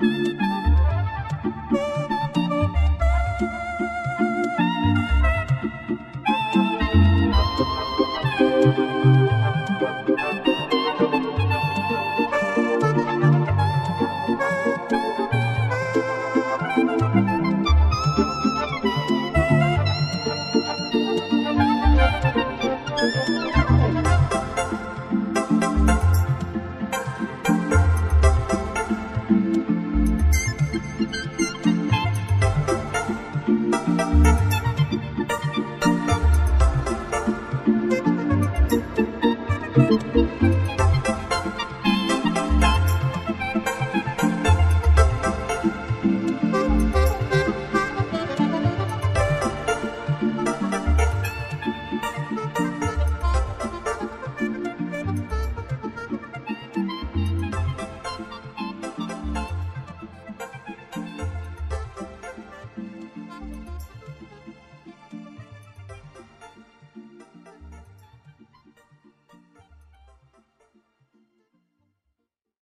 you